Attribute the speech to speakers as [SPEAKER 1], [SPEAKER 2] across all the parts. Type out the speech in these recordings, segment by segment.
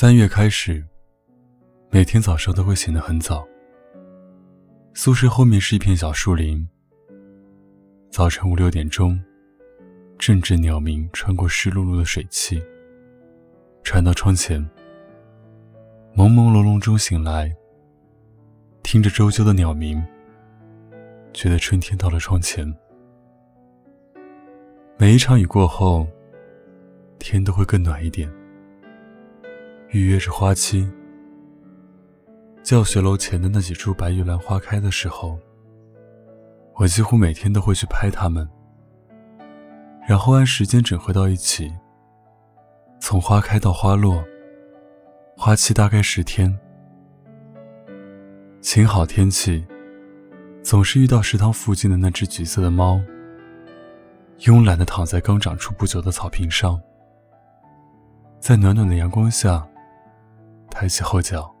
[SPEAKER 1] 三月开始，每天早上都会醒得很早。宿舍后面是一片小树林。早晨五六点钟，阵阵鸟鸣穿过湿漉漉的水汽，传到窗前。朦朦胧胧中醒来，听着周啾的鸟鸣，觉得春天到了窗前。每一场雨过后，天都会更暖一点。预约着花期，教学楼前的那几株白玉兰花开的时候，我几乎每天都会去拍它们，然后按时间整合到一起。从花开到花落。花期大概十天。晴好天气，总是遇到食堂附近的那只橘色的猫，慵懒地躺在刚长出不久的草坪上，在暖暖的阳光下，抬起后脚，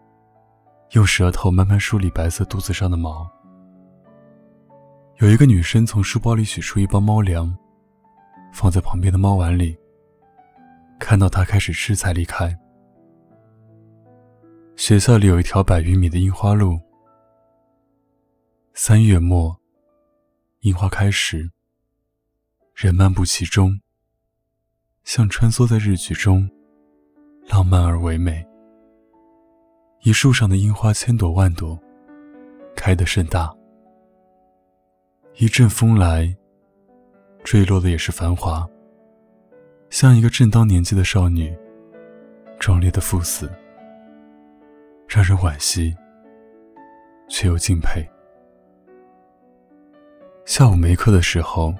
[SPEAKER 1] 用舌头慢慢梳理白色肚子上的毛。有一个女生从书包里取出一包猫粮，放在旁边的猫碗里，看到它开始吃才离开。学校里有一条百余米的樱花路。三月末，樱花开时，人漫步其中，像穿梭在日剧中，浪漫而唯美。一树上的樱花千朵万朵，开得甚大。一阵风来，坠落的也是繁华，像一个正当年纪的少女，壮烈的赴死。让人惋惜，却又敬佩。下午没课的时候，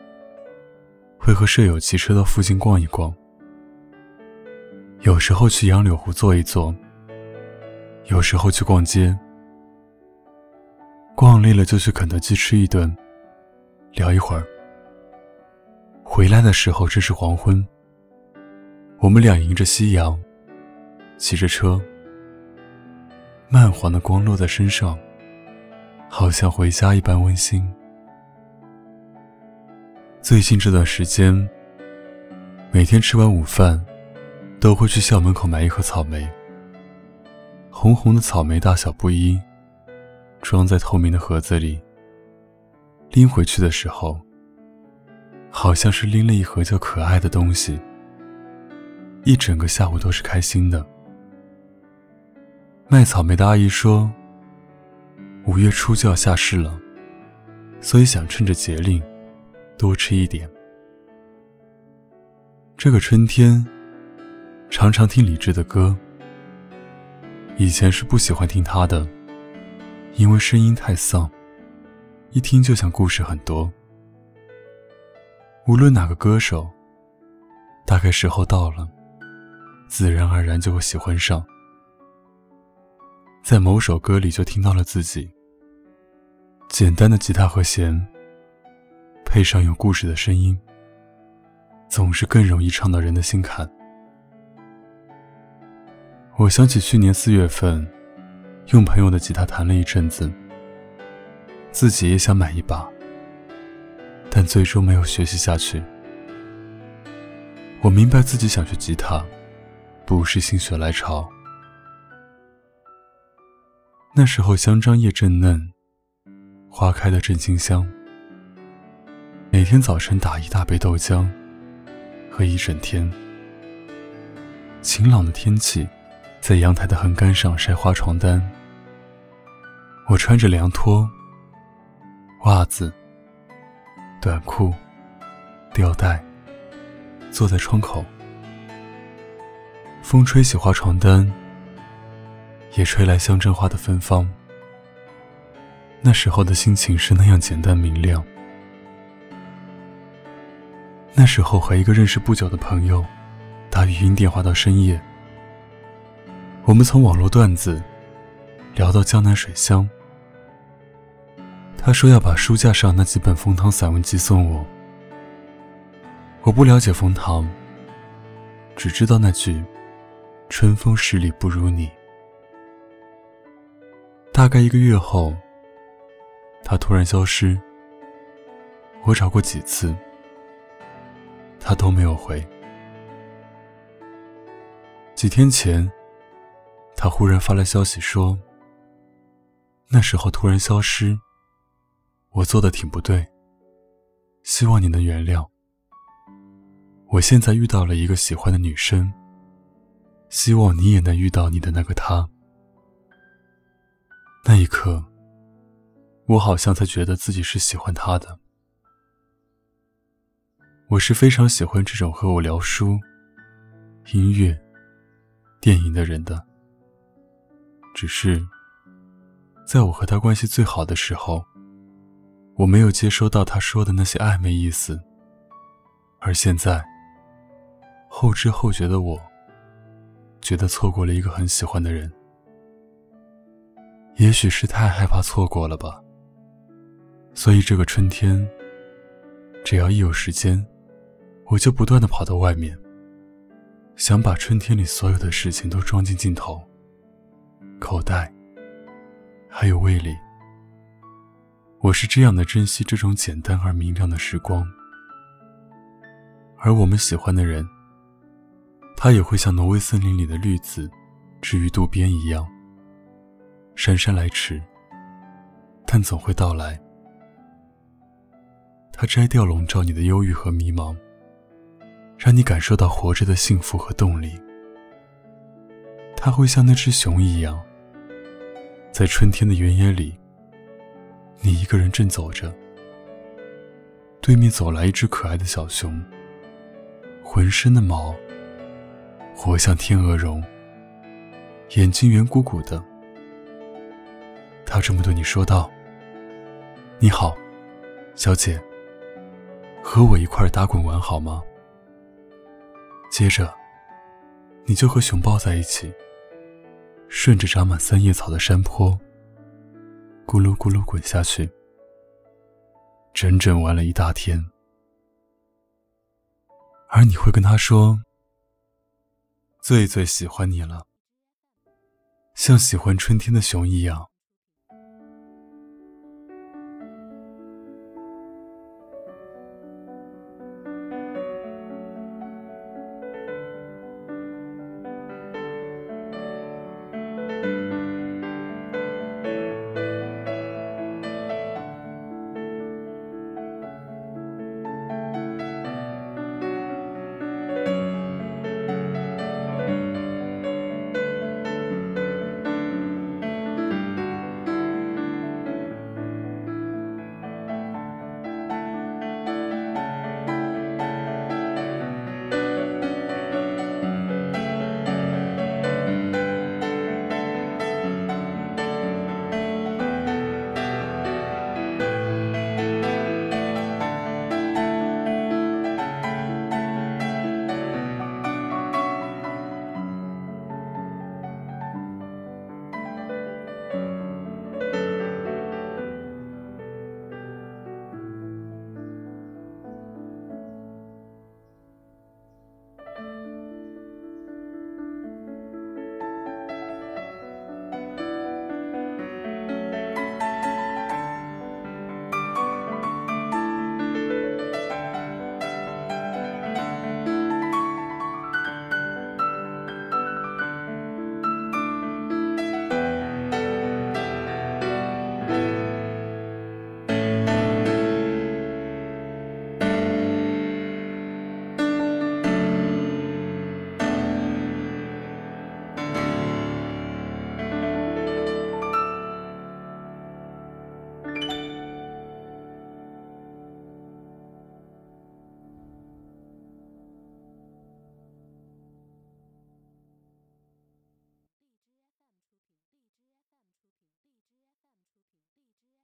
[SPEAKER 1] 会和舍友骑车到附近逛一逛。有时候去杨柳湖坐一坐，有时候去逛街。逛累了就去肯德基吃一顿，聊一会儿。回来的时候正是黄昏，我们俩迎着夕阳，骑着车。慢黄的光落在身上，好像回家一般温馨。最近这段时间，每天吃完午饭，都会去校门口买一盒草莓。红红的草莓大小不一，装在透明的盒子里。拎回去的时候，好像是拎了一盒叫可爱的东西。一整个下午都是开心的。卖草莓的阿姨说：“五月初就要下市了，所以想趁着节令多吃一点。”这个春天，常常听李志的歌。以前是不喜欢听他的，因为声音太丧，一听就像故事很多。无论哪个歌手，大概时候到了，自然而然就会喜欢上。在某首歌里就听到了自己。简单的吉他和弦，配上有故事的声音，总是更容易唱到人的心坎。我想起去年四月份，用朋友的吉他弹了一阵子，自己也想买一把，但最终没有学习下去。我明白自己想学吉他，不是心血来潮。那时候香樟叶正嫩，花开的正清香。每天早晨打一大杯豆浆，喝一整天。晴朗的天气，在阳台的横杆上晒花床单。我穿着凉拖、袜子、短裤、吊带，坐在窗口。风吹起花床单。也吹来香樟花的芬芳。那时候的心情是那样简单明亮。那时候和一个认识不久的朋友打语音电话到深夜，我们从网络段子聊到江南水乡。他说要把书架上那几本冯唐散文集送我。我不了解冯唐，只知道那句“春风十里不如你”。大概一个月后，他突然消失。我找过几次，他都没有回。几天前，他忽然发来消息说：“那时候突然消失，我做的挺不对，希望你能原谅。我现在遇到了一个喜欢的女生，希望你也能遇到你的那个他。”那一刻，我好像才觉得自己是喜欢他的。我是非常喜欢这种和我聊书、音乐、电影的人的。只是，在我和他关系最好的时候，我没有接收到他说的那些暧昧意思。而现在，后知后觉的我，觉得错过了一个很喜欢的人。也许是太害怕错过了吧，所以这个春天，只要一有时间，我就不断的跑到外面，想把春天里所有的事情都装进镜头、口袋，还有胃里。我是这样的珍惜这种简单而明亮的时光，而我们喜欢的人，他也会像挪威森林里的绿子，置于渡边一样。姗姗来迟，但总会到来。他摘掉笼罩你的忧郁和迷茫，让你感受到活着的幸福和动力。他会像那只熊一样，在春天的原野里，你一个人正走着，对面走来一只可爱的小熊，浑身的毛活像天鹅绒，眼睛圆鼓鼓的。他这么对你说道：“你好，小姐，和我一块打滚玩好吗？”接着，你就和熊抱在一起，顺着长满三叶草的山坡，咕噜咕噜滚下去，整整玩了一大天。而你会跟他说：“最最喜欢你了，像喜欢春天的熊一样。”